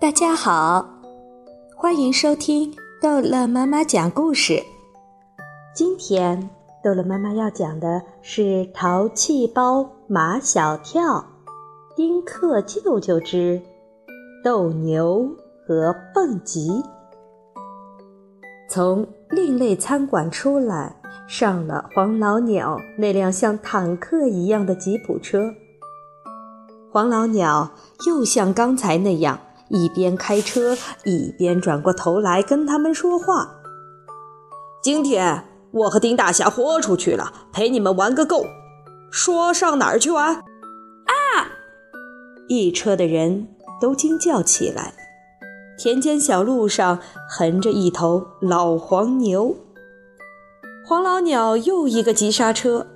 大家好，欢迎收听逗乐妈妈讲故事。今天逗乐妈妈要讲的是《淘气包马小跳》丁克舅舅之斗牛和蹦极。从另类餐馆出来，上了黄老鸟那辆像坦克一样的吉普车。黄老鸟又像刚才那样，一边开车一边转过头来跟他们说话。今天我和丁大侠豁出去了，陪你们玩个够。说上哪儿去玩？啊！一车的人都惊叫起来。田间小路上横着一头老黄牛。黄老鸟又一个急刹车。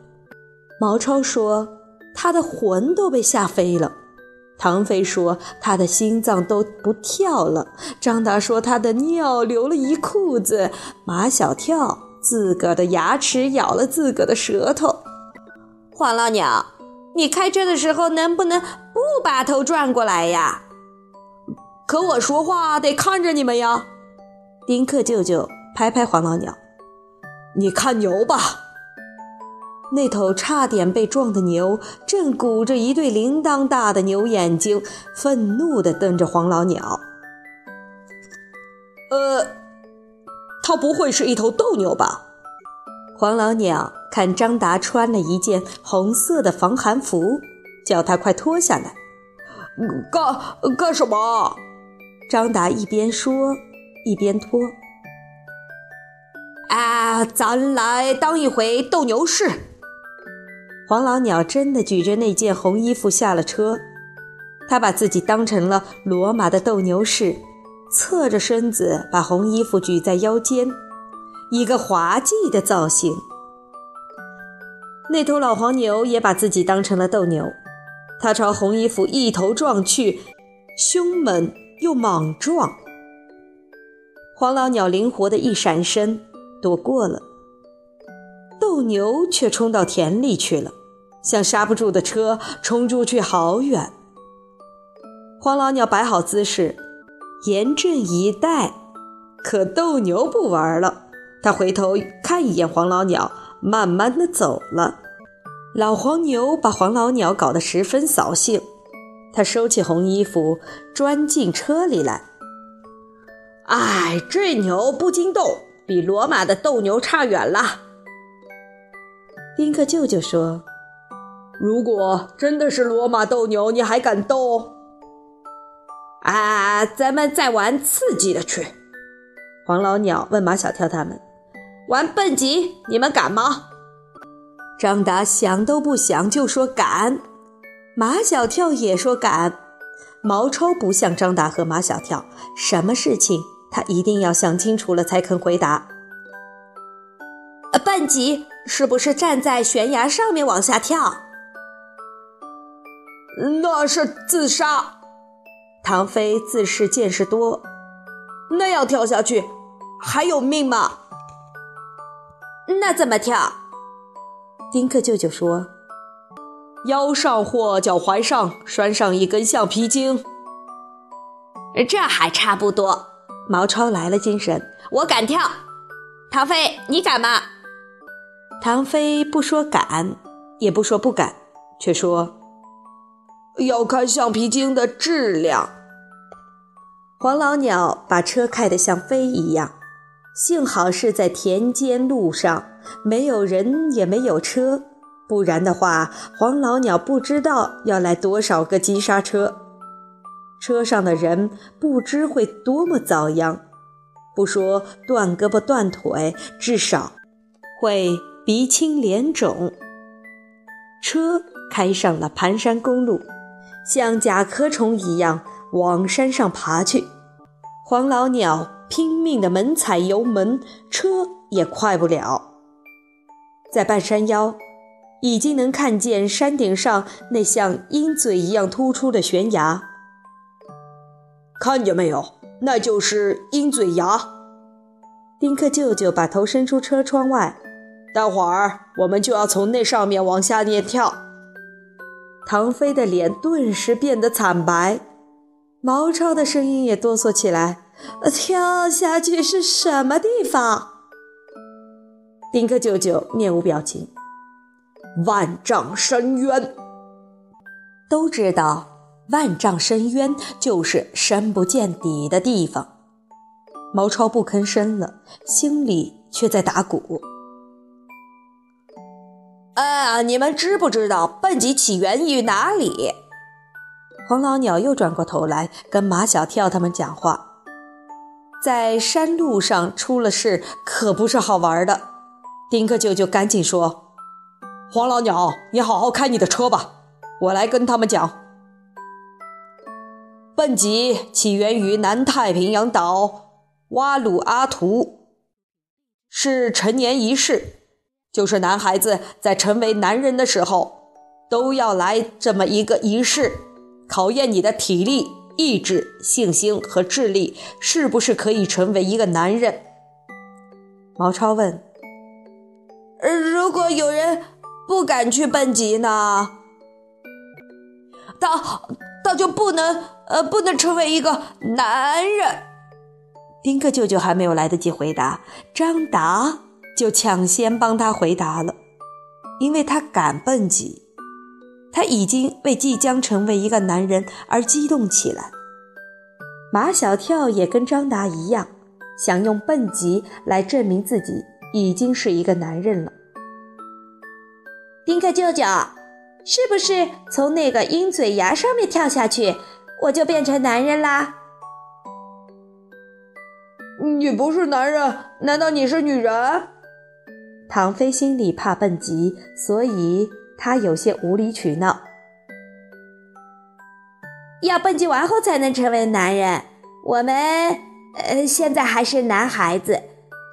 毛超说。他的魂都被吓飞了，唐飞说他的心脏都不跳了，张达说他的尿流了一裤子，马小跳自个的牙齿咬了自个的舌头。黄老鸟，你开车的时候能不能不把头转过来呀？可我说话得看着你们呀。丁克舅舅拍拍黄老鸟，你看牛吧。那头差点被撞的牛正鼓着一对铃铛大的牛眼睛，愤怒地瞪着黄老鸟。呃，它不会是一头斗牛吧？黄老鸟看张达穿了一件红色的防寒服，叫他快脱下来。干干什么？张达一边说一边脱。啊，咱来当一回斗牛士。黄老鸟真的举着那件红衣服下了车，他把自己当成了罗马的斗牛士，侧着身子把红衣服举在腰间，一个滑稽的造型。那头老黄牛也把自己当成了斗牛，他朝红衣服一头撞去，凶猛又莽撞。黄老鸟灵活的一闪身，躲过了，斗牛却冲到田里去了。像刹不住的车冲出去好远。黄老鸟摆好姿势，严阵以待。可斗牛不玩了，他回头看一眼黄老鸟，慢慢的走了。老黄牛把黄老鸟搞得十分扫兴，他收起红衣服，钻进车里来。哎，这牛不经斗，比罗马的斗牛差远了。丁克舅舅说。如果真的是罗马斗牛，你还敢斗？啊，咱们再玩刺激的去。黄老鸟问马小跳他们：“玩蹦极，你们敢吗？”张达想都不想就说敢，马小跳也说敢。毛超不像张达和马小跳，什么事情他一定要想清楚了才肯回答。蹦极是不是站在悬崖上面往下跳？那是自杀。唐飞自恃见识多，那样跳下去还有命吗？那怎么跳？丁克舅舅说：“腰上或脚踝上拴上一根橡皮筋。”这还差不多。毛超来了精神，我敢跳。唐飞，你敢吗？唐飞不说敢，也不说不敢，却说。要看橡皮筋的质量。黄老鸟把车开得像飞一样，幸好是在田间路上，没有人也没有车，不然的话，黄老鸟不知道要来多少个急刹车，车上的人不知会多么遭殃，不说断胳膊断腿，至少会鼻青脸肿。车开上了盘山公路。像甲壳虫一样往山上爬去，黄老鸟拼命地猛踩油门，车也快不了。在半山腰，已经能看见山顶上那像鹰嘴一样突出的悬崖。看见没有？那就是鹰嘴崖。丁克舅舅把头伸出车窗外，待会儿我们就要从那上面往下面跳。唐飞的脸顿时变得惨白，毛超的声音也哆嗦起来：“跳下去是什么地方？”丁克舅舅面无表情：“万丈深渊。”都知道，万丈深渊就是深不见底的地方。毛超不吭声了，心里却在打鼓。啊，你们知不知道笨鸡起源于哪里？黄老鸟又转过头来跟马小跳他们讲话：“在山路上出了事，可不是好玩的。”丁克舅舅赶紧说：“黄老鸟，你好好开你的车吧，我来跟他们讲。笨鸡起源于南太平洋岛瓦鲁阿图，是成年仪式，就是男孩子在成为男人的时候都要来这么一个仪式。”考验你的体力、意志、信心和智力，是不是可以成为一个男人？毛超问：“如果有人不敢去蹦极呢？他他就不能呃不能成为一个男人？”丁克舅舅还没有来得及回答，张达就抢先帮他回答了，因为他敢蹦极。他已经为即将成为一个男人而激动起来。马小跳也跟张达一样，想用蹦极来证明自己已经是一个男人了。丁克舅舅，是不是从那个鹰嘴崖上面跳下去，我就变成男人啦？你不是男人，难道你是女人？唐飞心里怕蹦极，所以。他有些无理取闹，要蹦极完后才能成为男人。我们呃，现在还是男孩子，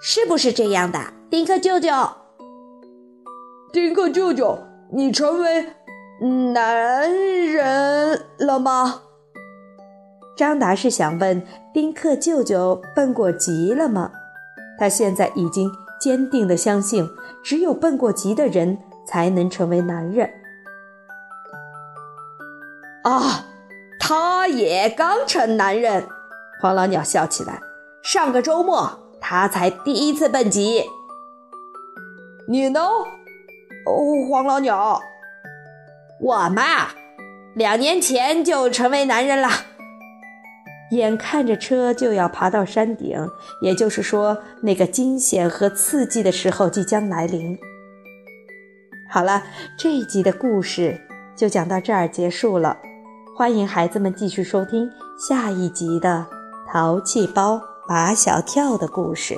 是不是这样的？丁克舅舅，丁克舅舅，你成为男人了吗？张达是想问丁克舅舅蹦过极了吗？他现在已经坚定地相信，只有蹦过极的人。才能成为男人啊！他也刚成男人。黄老鸟笑起来。上个周末，他才第一次蹦极。你呢？哦，黄老鸟，我嘛，两年前就成为男人了。眼看着车就要爬到山顶，也就是说，那个惊险和刺激的时候即将来临。好了，这一集的故事就讲到这儿结束了。欢迎孩子们继续收听下一集的《淘气包马小跳》的故事。